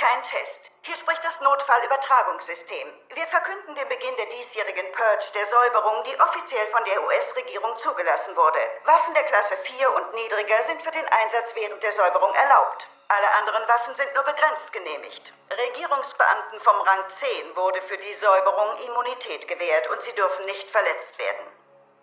kein Test. Hier spricht das Notfallübertragungssystem. Wir verkünden den Beginn der diesjährigen Purge der Säuberung, die offiziell von der US-Regierung zugelassen wurde. Waffen der Klasse 4 und niedriger sind für den Einsatz während der Säuberung erlaubt. Alle anderen Waffen sind nur begrenzt genehmigt. Regierungsbeamten vom Rang 10 wurde für die Säuberung Immunität gewährt und sie dürfen nicht verletzt werden.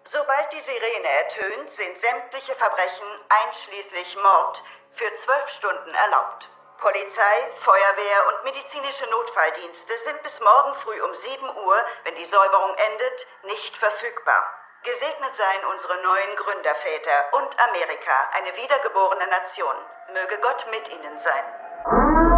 Sobald die Sirene ertönt, sind sämtliche Verbrechen, einschließlich Mord, für zwölf Stunden erlaubt. Polizei, Feuerwehr und medizinische Notfalldienste sind bis morgen früh um 7 Uhr, wenn die Säuberung endet, nicht verfügbar. Gesegnet seien unsere neuen Gründerväter und Amerika, eine wiedergeborene Nation. Möge Gott mit ihnen sein.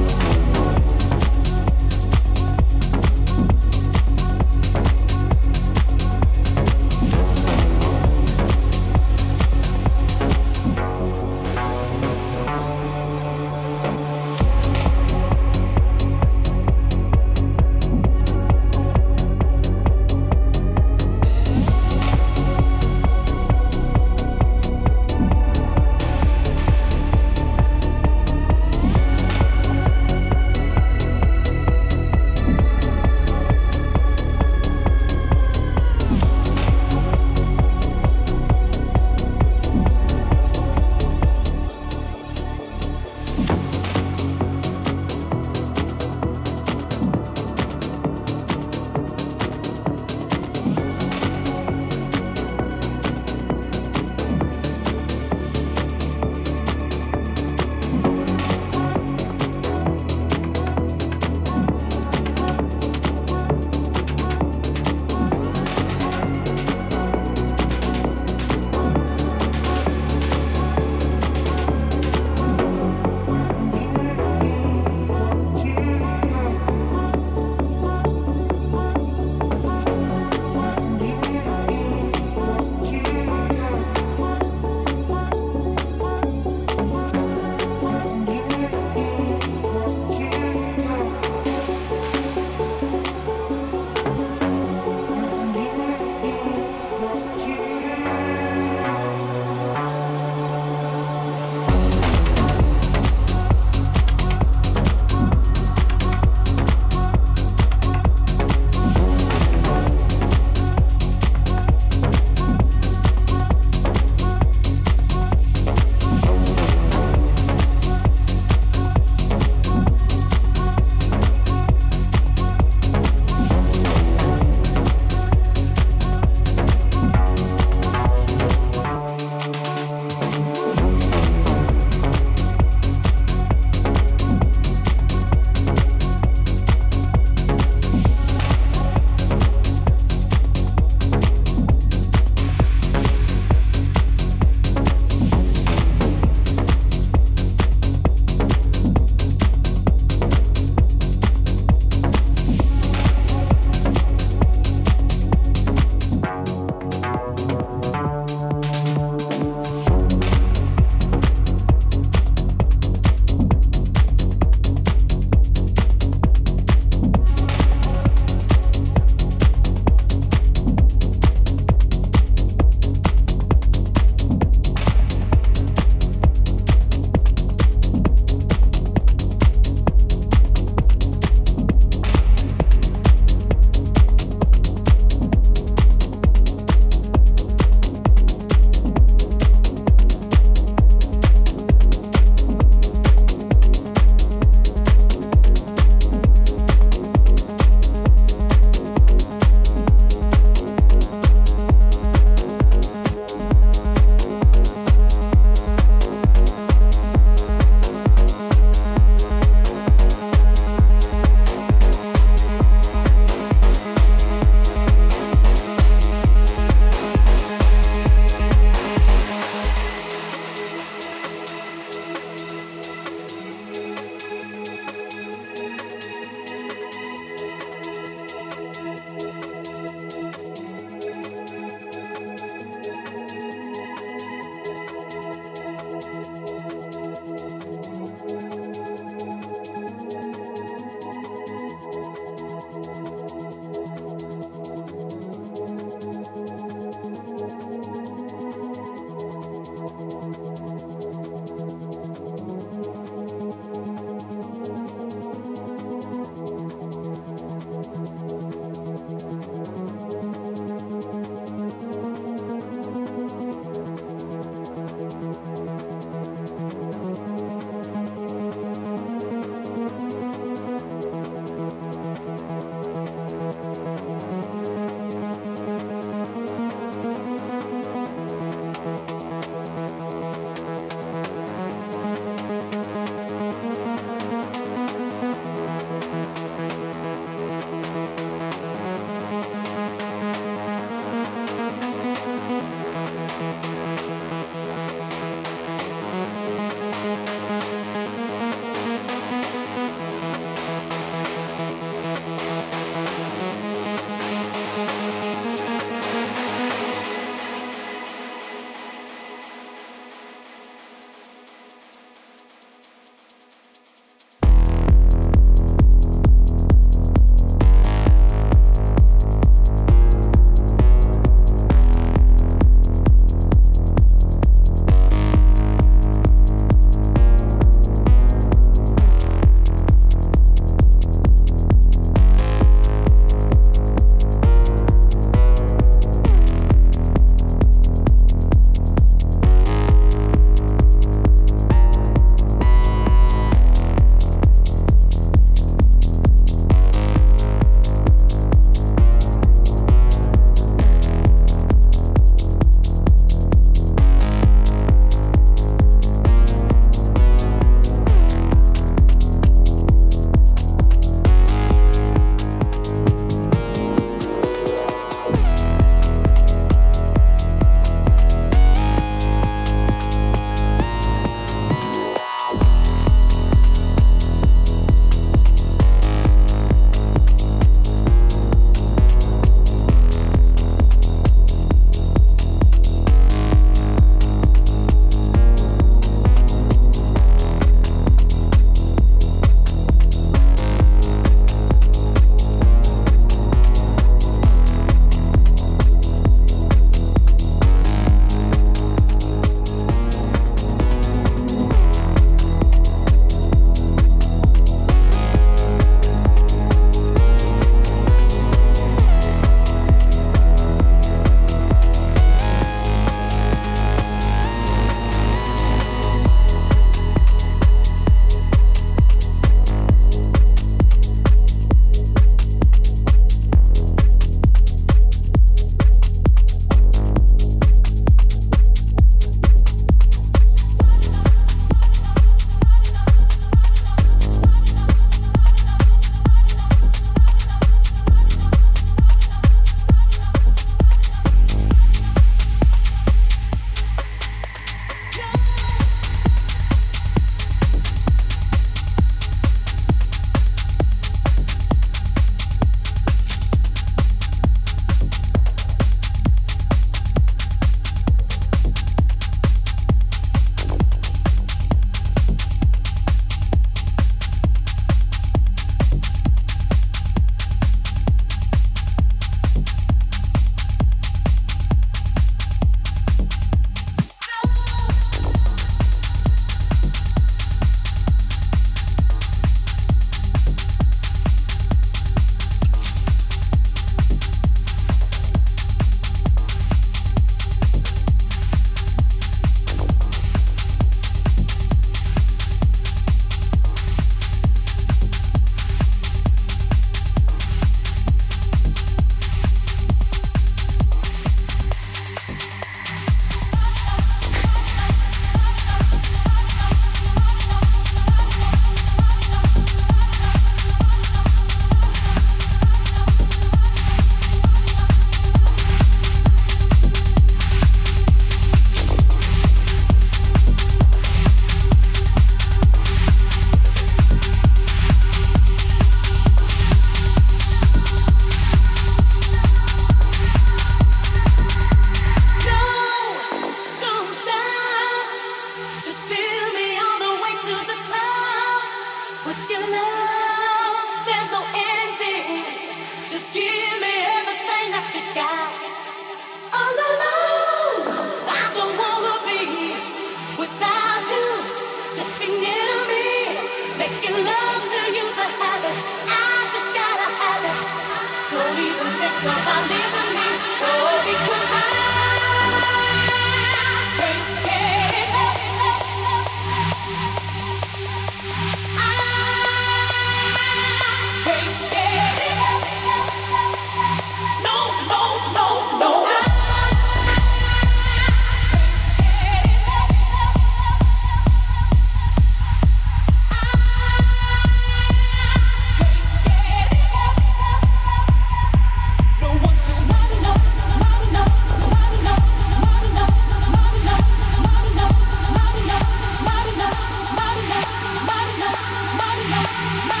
Bye.